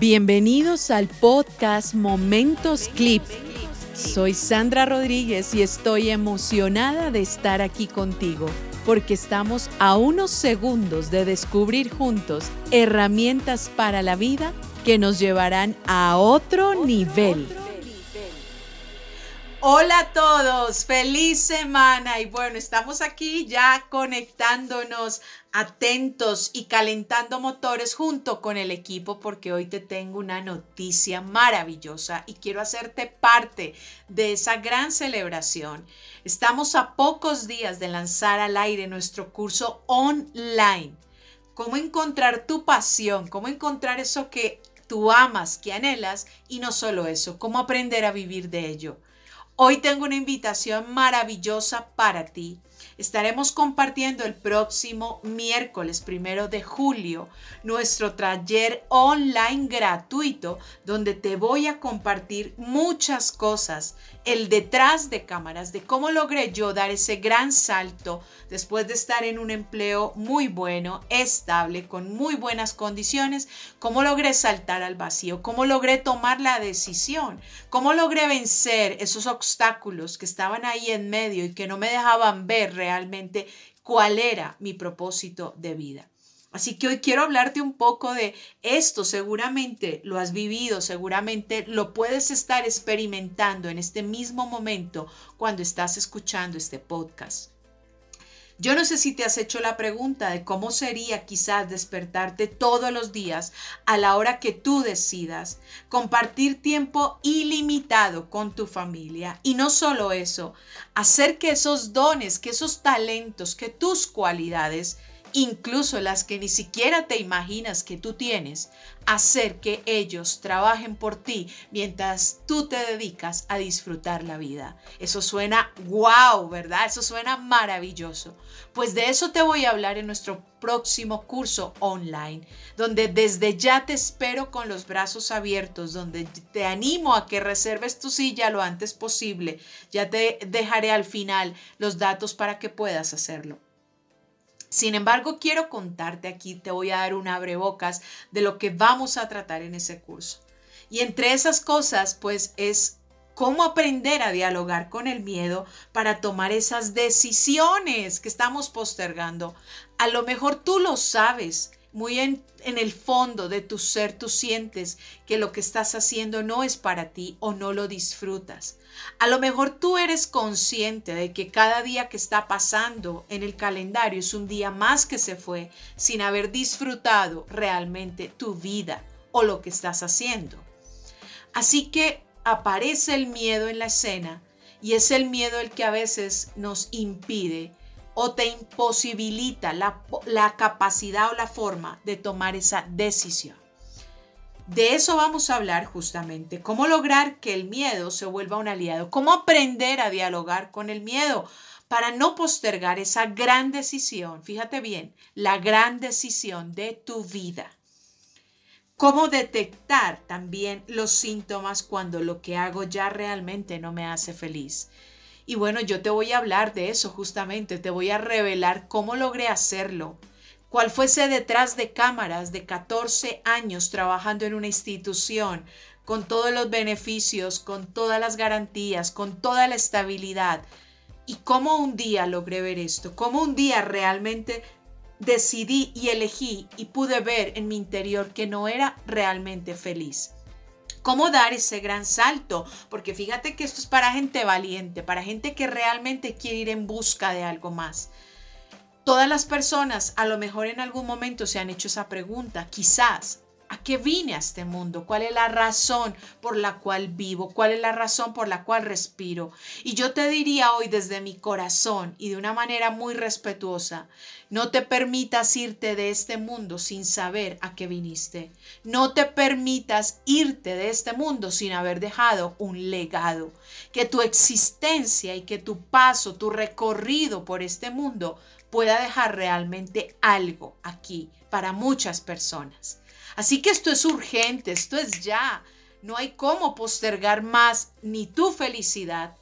Bienvenidos al podcast Momentos Clip. Soy Sandra Rodríguez y estoy emocionada de estar aquí contigo porque estamos a unos segundos de descubrir juntos herramientas para la vida que nos llevarán a otro nivel. Hola a todos, feliz semana y bueno, estamos aquí ya conectándonos, atentos y calentando motores junto con el equipo porque hoy te tengo una noticia maravillosa y quiero hacerte parte de esa gran celebración. Estamos a pocos días de lanzar al aire nuestro curso online. Cómo encontrar tu pasión, cómo encontrar eso que tú amas, que anhelas y no solo eso, cómo aprender a vivir de ello. Hoy tengo una invitación maravillosa para ti. Estaremos compartiendo el próximo miércoles primero de julio nuestro taller online gratuito donde te voy a compartir muchas cosas el detrás de cámaras, de cómo logré yo dar ese gran salto después de estar en un empleo muy bueno, estable, con muy buenas condiciones, cómo logré saltar al vacío, cómo logré tomar la decisión, cómo logré vencer esos obstáculos que estaban ahí en medio y que no me dejaban ver realmente cuál era mi propósito de vida. Así que hoy quiero hablarte un poco de esto. Seguramente lo has vivido, seguramente lo puedes estar experimentando en este mismo momento cuando estás escuchando este podcast. Yo no sé si te has hecho la pregunta de cómo sería quizás despertarte todos los días a la hora que tú decidas, compartir tiempo ilimitado con tu familia. Y no solo eso, hacer que esos dones, que esos talentos, que tus cualidades incluso las que ni siquiera te imaginas que tú tienes, hacer que ellos trabajen por ti mientras tú te dedicas a disfrutar la vida. Eso suena wow, ¿verdad? Eso suena maravilloso. Pues de eso te voy a hablar en nuestro próximo curso online, donde desde ya te espero con los brazos abiertos, donde te animo a que reserves tu silla lo antes posible. Ya te dejaré al final los datos para que puedas hacerlo. Sin embargo, quiero contarte aquí, te voy a dar un abrebocas de lo que vamos a tratar en ese curso. Y entre esas cosas, pues es cómo aprender a dialogar con el miedo para tomar esas decisiones que estamos postergando. A lo mejor tú lo sabes, muy en, el fondo de tu ser tú sientes que lo que estás haciendo no es para ti o no lo disfrutas. A lo mejor tú eres consciente de que cada día que está pasando en el calendario es un día más que se fue sin haber disfrutado realmente tu vida o lo que estás haciendo. Así que aparece el miedo en la escena y es el miedo el que a veces nos impide o te imposibilita la, la capacidad o la forma de tomar esa decisión. De eso vamos a hablar justamente, cómo lograr que el miedo se vuelva un aliado, cómo aprender a dialogar con el miedo para no postergar esa gran decisión, fíjate bien, la gran decisión de tu vida. Cómo detectar también los síntomas cuando lo que hago ya realmente no me hace feliz. Y bueno, yo te voy a hablar de eso justamente, te voy a revelar cómo logré hacerlo, cual fuese detrás de cámaras de 14 años trabajando en una institución, con todos los beneficios, con todas las garantías, con toda la estabilidad. Y cómo un día logré ver esto, cómo un día realmente decidí y elegí y pude ver en mi interior que no era realmente feliz. ¿Cómo dar ese gran salto? Porque fíjate que esto es para gente valiente, para gente que realmente quiere ir en busca de algo más. Todas las personas a lo mejor en algún momento se han hecho esa pregunta, quizás, ¿a qué vine a este mundo? ¿Cuál es la razón por la cual vivo? ¿Cuál es la razón por la cual respiro? Y yo te diría hoy desde mi corazón y de una manera muy respetuosa, no te permitas irte de este mundo sin saber a qué viniste. No te permitas irte de este mundo sin haber dejado un legado. Que tu existencia y que tu paso, tu recorrido por este mundo pueda dejar realmente algo aquí para muchas personas. Así que esto es urgente, esto es ya. No hay cómo postergar más ni tu felicidad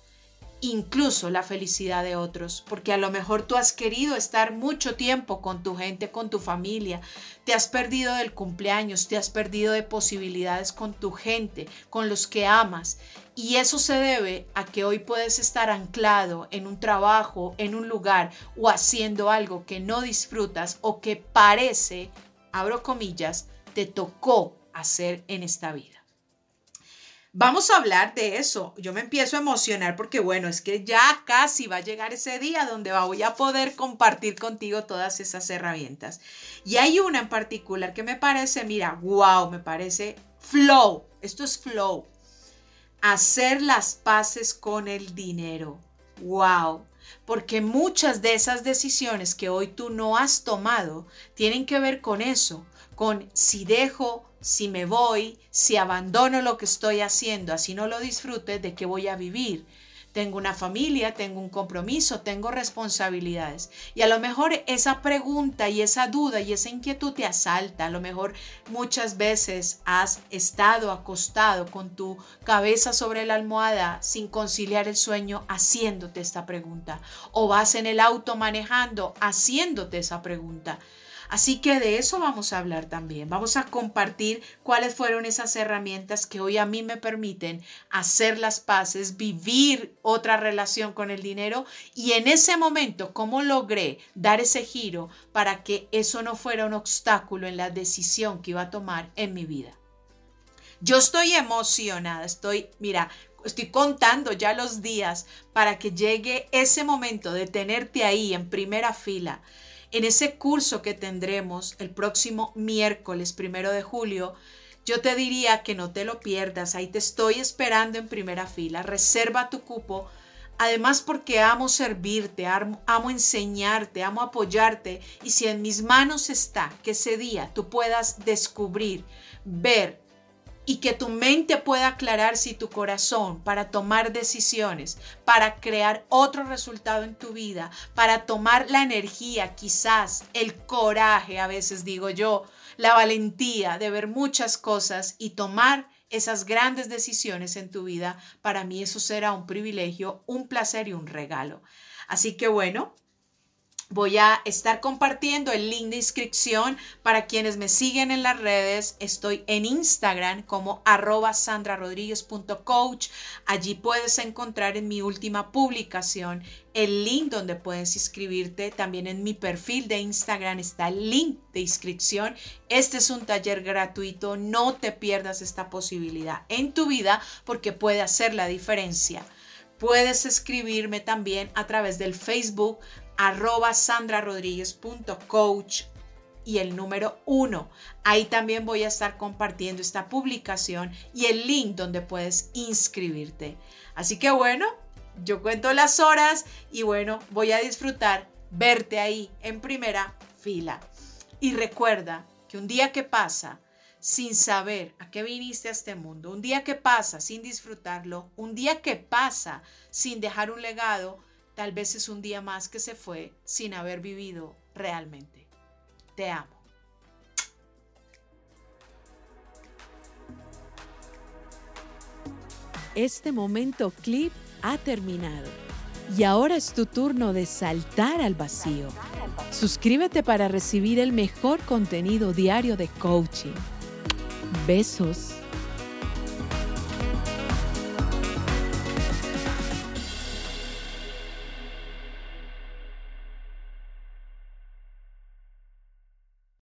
incluso la felicidad de otros, porque a lo mejor tú has querido estar mucho tiempo con tu gente, con tu familia, te has perdido del cumpleaños, te has perdido de posibilidades con tu gente, con los que amas, y eso se debe a que hoy puedes estar anclado en un trabajo, en un lugar o haciendo algo que no disfrutas o que parece, abro comillas, te tocó hacer en esta vida. Vamos a hablar de eso. Yo me empiezo a emocionar porque, bueno, es que ya casi va a llegar ese día donde voy a poder compartir contigo todas esas herramientas. Y hay una en particular que me parece, mira, wow, me parece flow. Esto es flow. Hacer las paces con el dinero. Wow. Porque muchas de esas decisiones que hoy tú no has tomado tienen que ver con eso, con si dejo si me voy, si abandono lo que estoy haciendo, así no lo disfrute, ¿de qué voy a vivir? Tengo una familia, tengo un compromiso, tengo responsabilidades. Y a lo mejor esa pregunta y esa duda y esa inquietud te asalta. A lo mejor muchas veces has estado acostado con tu cabeza sobre la almohada sin conciliar el sueño haciéndote esta pregunta. O vas en el auto manejando haciéndote esa pregunta. Así que de eso vamos a hablar también. Vamos a compartir cuáles fueron esas herramientas que hoy a mí me permiten hacer las paces, vivir otra relación con el dinero y en ese momento cómo logré dar ese giro para que eso no fuera un obstáculo en la decisión que iba a tomar en mi vida. Yo estoy emocionada, estoy, mira, estoy contando ya los días para que llegue ese momento de tenerte ahí en primera fila en ese curso que tendremos el próximo miércoles primero de julio, yo te diría que no te lo pierdas. Ahí te estoy esperando en primera fila. Reserva tu cupo. Además porque amo servirte, amo enseñarte, amo apoyarte. Y si en mis manos está que ese día tú puedas descubrir, ver y que tu mente pueda aclararse y tu corazón para tomar decisiones, para crear otro resultado en tu vida, para tomar la energía, quizás el coraje, a veces digo yo, la valentía de ver muchas cosas y tomar esas grandes decisiones en tu vida, para mí eso será un privilegio, un placer y un regalo. Así que bueno, Voy a estar compartiendo el link de inscripción para quienes me siguen en las redes. Estoy en Instagram como arroba sandrarodríguez.coach. Allí puedes encontrar en mi última publicación el link donde puedes inscribirte. También en mi perfil de Instagram está el link de inscripción. Este es un taller gratuito. No te pierdas esta posibilidad en tu vida porque puede hacer la diferencia. Puedes escribirme también a través del Facebook arroba sandrarodríguez.coach y el número uno. Ahí también voy a estar compartiendo esta publicación y el link donde puedes inscribirte. Así que bueno, yo cuento las horas y bueno, voy a disfrutar verte ahí en primera fila. Y recuerda que un día que pasa sin saber a qué viniste a este mundo, un día que pasa sin disfrutarlo, un día que pasa sin dejar un legado, Tal vez es un día más que se fue sin haber vivido realmente. Te amo. Este momento clip ha terminado. Y ahora es tu turno de saltar al vacío. Suscríbete para recibir el mejor contenido diario de coaching. Besos.